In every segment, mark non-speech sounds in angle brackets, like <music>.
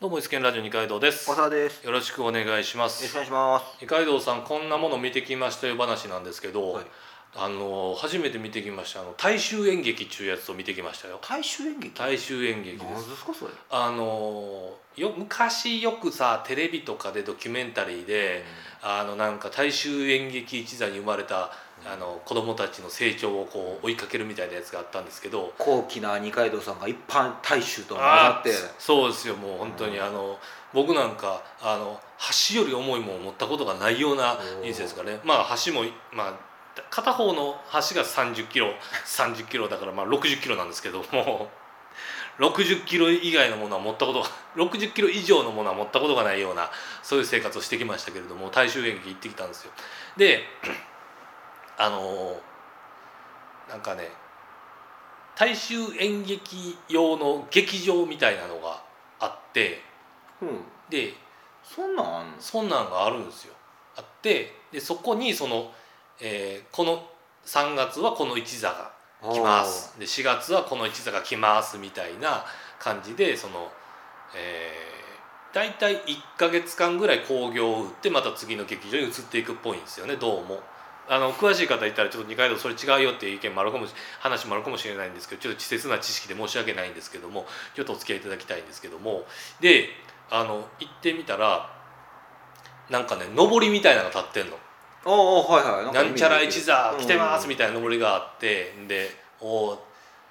どうも、イスケンラジオ二階堂です。小沢です。よろしくお願いしますよろしくお。願いします。二階堂さん、こんなもの見てきましたよ話なんですけど、はいあの初めて見てきましたあの大衆演劇っていうやつを見てきましたよ。大衆演劇？大衆演劇で何す。ですかそれ。あのよ昔よくさテレビとかでドキュメンタリーで、あのなんか大衆演劇一座に生まれたあの子供たちの成長をこう追いかけるみたいなやつがあったんですけど、高貴な二階堂さんが一般大衆と混ざって。そうですよもう本当に、うんあの僕なんかあの橋より重いものを持ったことがないような人生ですかねまあ橋もまあ片方の橋が30キロ30キロだからまあ60キロなんですけども60キロ以外のものは持ったことが60キロ以上のものは持ったことがないようなそういう生活をしてきましたけれども大衆演劇行ってきたんですよであのなんかね大衆演劇用の劇場みたいなのがあってうん。でそんなん。そんなんがあるんですよあってでそこにその、えーこの3月はこの一座が来ますで4月はこの一座が来ますみたいな感じでその、えー、大体1ヶ月間ぐらい興行を打ってまた次の劇場に移っていくっぽいんですよねどうも。あの詳しい方いたらちょっと二階堂それ違うよっていう意見もあるかもし話もあるかもしれないんですけどちょっと稚拙な知識で申し訳ないんですけどもちょっとお付き合いいただきたいんですけどもであの行ってみたらなんかね上りみたいなのが立ってんの。おおはいはい。なんちゃら一座来てますみたたいな登りがあってでおー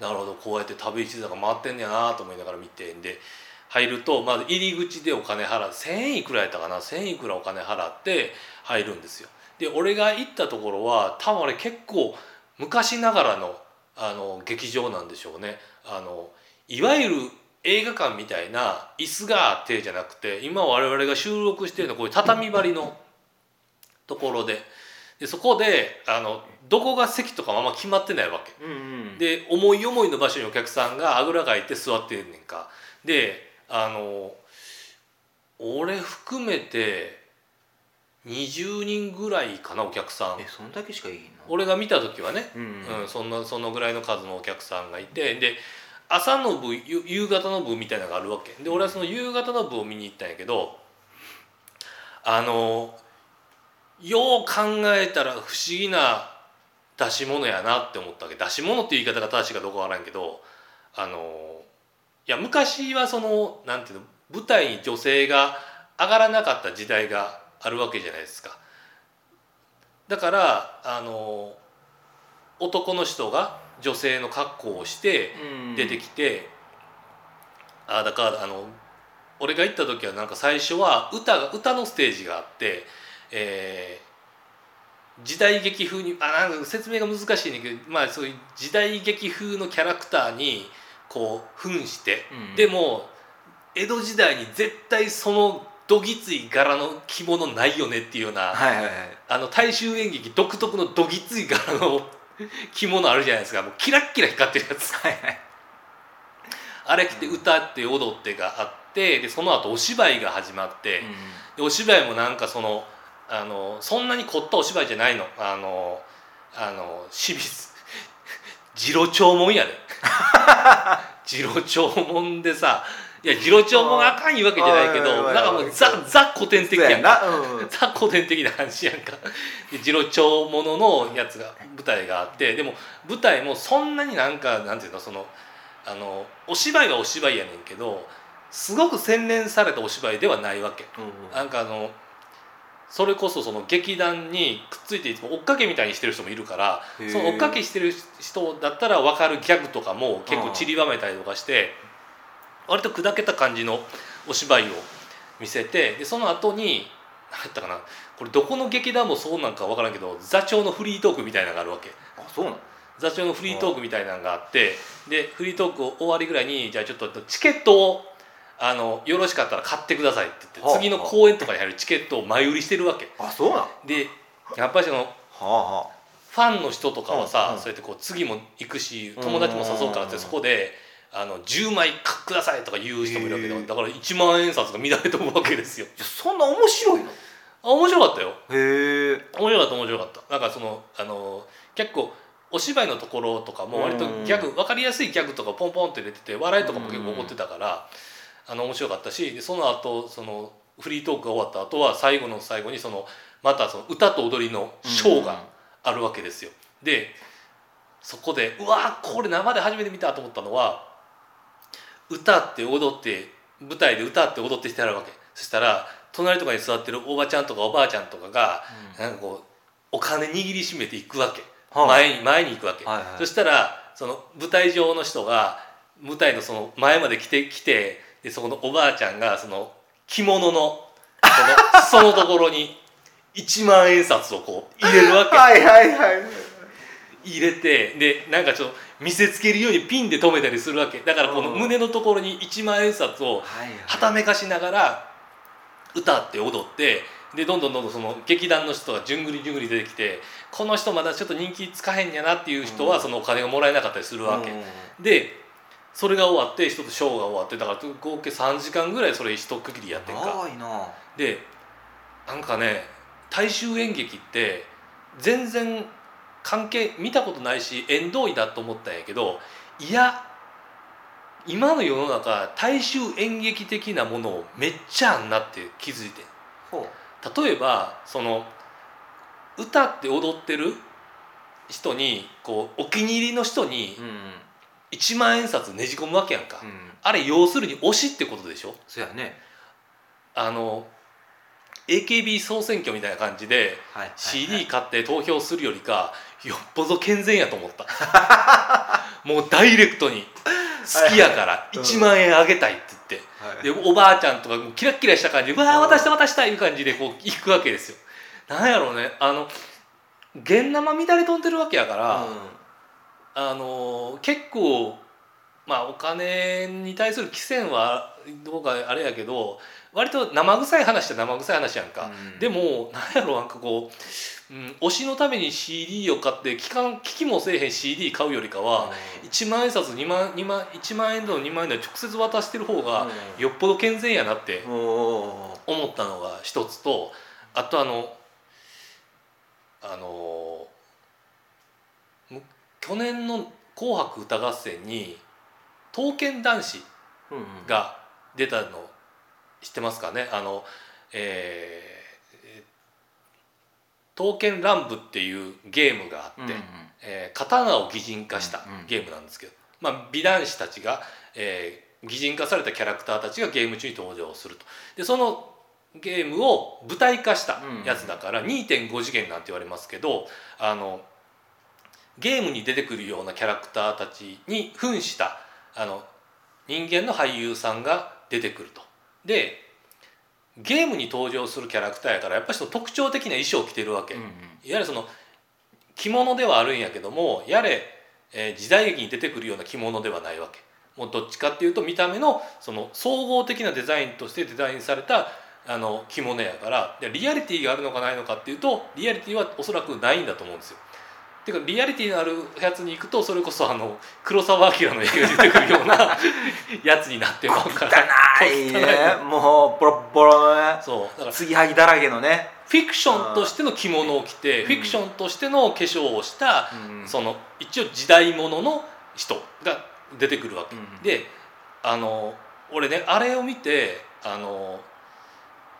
なるほどこうやって旅一座が回ってんねやなと思いながら見てで入るとまず入り口でお金払う1,000円いくらやったかな？1,000円いくらお金払って入るんですよ。で俺が行ったところは多分あれ結構昔ながらのあの劇場なんでしょうね。あのいわゆる映画館みたいな椅子があってじゃなくて今我々が収録してるのはこういう畳張りのところででそこであのどこが席とかもあんま決まってないわけ。うんうん。で思い思いの場所にお客さんがあぐらかいて座ってんねんか。であの俺含めて20人ぐらいかなお客さんえそんだけしかいいの？俺が見た時はね、うんうん、そんなそのぐらいの数のお客さんがいてで朝の部夕夕方の部みたいなのがあるわけで俺はその夕方の部を見に行ったんやけどあのよう考えたら不思議な出し物やなって思ったわけ出し物っていう言い方が正しいかどうかわからんけどあのいや昔はそのなんていうの舞台に女性が上がらなかった時代があるわけじゃないですか。だからあの男の人が女性の格好をしてうん出てきて、あだからあの俺が行った時はなんか最初は歌が歌のステージがあって、えー時代劇風にあなんか説明が難しいねんだけど、まあ、そういう時代劇風のキャラクターにこう扮して、うんでも江戸時代に絶対そのどぎつい柄の着物ないよねっていうような、はいはいはい。あの大衆演劇独特のどぎつい柄の <laughs> 着物あるじゃないですかもうキラッキラ光ってるやつはいはい。あれ着て歌って踊ってがあってでその後お芝居が始まって、でお芝居もなんかそのあのそんなに凝ったお芝居じゃないの。あのあの清水次郎長門やで。次郎長門でさいや次郎長門あかんいうわけじゃないけあどーなんかもうザザ古典的やんか。うん。ザ古典的な話やんか。で次郎長もののやつが舞台があってでも舞台もそんなになんかなんていうのそのあのお芝居はお芝居やねんけどすごく洗練されたお芝居ではないわけ。うん。なんかあのそれこそその劇団にくっついていつも追っかけみたいにしてる人もいるからその追っかけしてる人だったら分かるギャグとかも結構散りばめたりとかして割と砕けた感じのお芝居を見せてでその後に何やったかなこれどこの劇団もそうなんか分からんけど座長のフリートークみたいなのがあるわけ。あそうなの？座長のフリートークみたいなのがあってでフリートーク終わりぐらいにじゃあちょっとチケットをあのよろしかったら買ってくださいって言ってはあ次の公演とかに入るチケットを前売りしてるわけ。あ。そうなの？はでやっぱりそのファンの人とかはさ、そうやってこう次も行くし友達も誘うからってそこであの10枚くださいとか言う人もいるわけだだから1万円札が乱れ飛ぶわけですよ。そんな面白いの？あ面白かったよ。へえ。面白かった面白かった。なんかそのあの結構お芝居のところとかも割とギャグ分かりやすいギャグとかポンポンって出てて笑いとかも結構起こってたからあの面白かったしでその後そのフリートークが終わった後は最後の最後にそのまたその歌と踊りのショーがあるわけですよ。でそこでうわこれ生で初めて見たと思ったのは歌って踊って舞台で歌って踊ってしてあるわけ。そしたら隣とかに座ってるおばちゃんとかおばあちゃんとかが、なんかこうお金握りしめていくわけ、はい前に前に行くわけ、はいはい。そしたらその舞台上の人が舞台のその前まで来て来てでそこのおばあちゃんがその着物のその裾のところに1万円札をこう入れるわけ。<laughs> はいはいはい入れてでなんかちょっと見せつけるようにピンで留めたりするわけ。だからこの胸のところに1万円札をはためかしながら歌って踊ってでどんどんどんどんその劇団の人がじゅんぐりじゅんぐり出てきてこの人まだちょっと人気つかへんやなっていう人はうん。そのお金がもらえなかったりするわけ、うん。でそれが終わって一つショーが終わってだから合計3時間ぐらいそれ一区切りやってんか。長いな。でなんかね大衆演劇って全然関係見たことないし縁遠いだと思ったんやけどいや今の世の中大衆演劇的なものをめっちゃあんなって気づいてほ例えばその歌って踊ってる人にこうお気に入りの人にううん1万円札ねじ込むわけやんか、うん。あれ要するに推しってことでしょ？そうやね。あの AKB 総選挙みたいな感じで CD 買って投票するよりかよっぽど健全やと思った。<laughs> もうダイレクトに好きやからうん1万円あげたいって言って。はいでおばあちゃんとかもうキラッキラした感じで「うわー渡した渡した」いう感じでこう行くわけですよ。なんやろうね。あの現生乱れ飛んでるわけやから、あの結構まあお金に対する規制はどうかあれやけど割と生臭い話って生臭い話やんか、うん。でもなんやろなんかこう、うん、推しのために CD を買って聞かん聞きもせえへん CD 買うよりかは、1万円札2万2万1万円の2万円で直接渡してる方がよっぽど健全やなって思ったのが一つとあとあのあのむ去年の「紅白歌合戦」に「刀剣男子うんうん」が出たの知ってますかね？あの、えー刀剣乱舞っていうゲームがあって、うんうん。えー刀を擬人化したうんうん。ゲームなんですけど、まあ、美男子たちが、えー擬人化されたキャラクターたちがゲーム中に登場すると。でそのゲームを舞台化したやつだから2.5次元なんて言われますけどあのゲームに出てくるようなキャラクターたちに扮したあの人間の俳優さんが出てくると。でゲームに登場するキャラクターやからやっぱりその特徴的な衣装を着てるわけ。うんうんいわゆるその着物ではあるんやけどもやれ、えー時代劇に出てくるような着物ではないわけもうどっちかっていうと見た目のその総合的なデザインとしてデザインされたあの着物やからでリアリティがあるのかないのかっていうとリアリティはおそらくないんだと思うんですよ。ていうかリアリティのあるやつに行くとそれこそあの黒澤明の映画に出てくるような <laughs> やつになってまうから。汚いね。もうボロッボロのね。そう。だから継ぎはぎだらけのね。フィクションとしての着物を着て、うん。フィクションとしての化粧をしたうん。その一応時代物の人が出てくるわけ、うん。であの俺ねあれを見てあの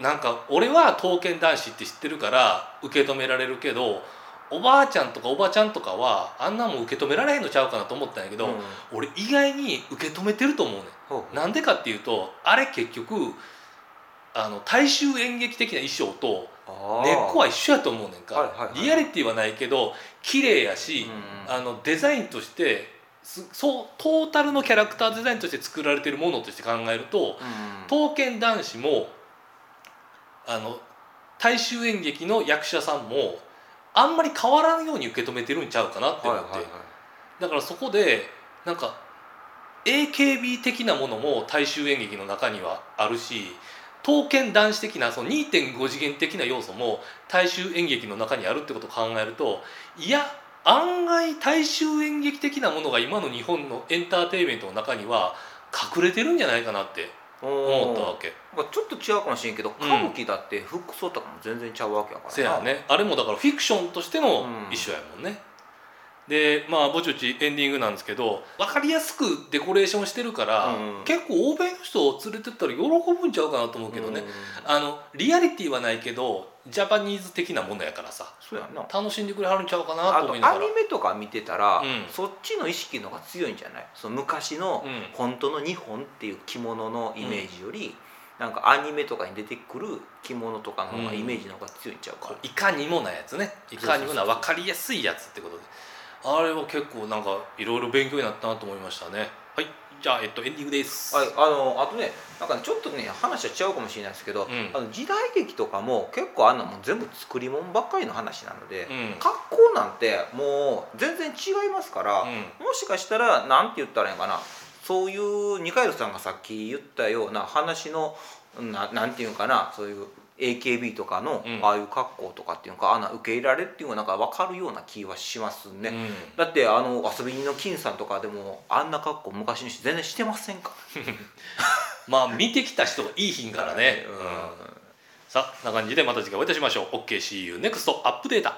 なんか俺は刀剣男子って知ってるから受け止められるけどおばあちゃんとかおばちゃんとかはあんなもん受け止められへんのちゃうかなと思ったんやけど、うん。俺意外に受け止めてると思うねなんでかっていうとあれ結局あの大衆演劇的な衣装と根っこは一緒やと思うねんか、はいはいはい。リアリティはないけど綺麗やし、うん。あのデザインとしてすそうトータルのキャラクターデザインとして作られてるものとして考えるとうん。刀剣男子もあの大衆演劇の役者さんもあんまり変わらんように受け止めてるんちゃうかなって思って、はいはいはい。だからそこでなんか AKB 的なものも大衆演劇の中にはあるし刀剣男子的なその2.5次元的な要素も大衆演劇の中にあるってことを考えるといや案外大衆演劇的なものが今の日本のエンターテインメントの中には隠れてるんじゃないかなって思ったわけ。ちょっと違うかもしれんけど歌舞伎だって服装とかも全然ちゃうわけやからな。せやね。あれもだからフィクションとしてのうん衣装やもんね。でまあぼちぼちエンディングなんですけど分かりやすくデコレーションしてるから、うん。結構欧米の人を連れてったら喜ぶんちゃうかなと思うけどね、あのリアリティはないけどジャパニーズ的なものやからさ。そうやんな。楽しんでくれはるんちゃうかなあとと思いながら。アニメとか見てたら、うん。そっちの意識の方が強いんじゃない？その昔のうん。本当の日本っていう着物のイメージより、なんかアニメとかに出てくる着物とかの方がイメージの方が強いんちゃうか、こういかにもなやつね。いかにもな分かりやすいやつってことで。あれは結構なんかいろいろ勉強になったなと思いましたね。はいじゃあ、えっと、エンディングです、はい、あのあとねなんかねちょっとね話は違うかもしれないですけど、ん。あの時代劇とかも結構あんなもん全部作り物ばっかりの話なので、うん。格好なんてもう全然違いますから、うん。もしかしたらなんて言ったらいいのかなそういう二階堂さんがさっき言ったような話のななんていうのかなそういう AKB とかの、うん。ああいう格好とかっていうのかあんな受け入れられるっていうのがなんか分かるような気はしますね。うん。だってあの遊び人の金さんとかでもあんな格好昔の人全然してませんか？<laughs> まあ見てきた人がいい品からね、<laughs> うん。うんさあな感じでまた次回お会いいたしましょう。OKCU NEXT アップデータ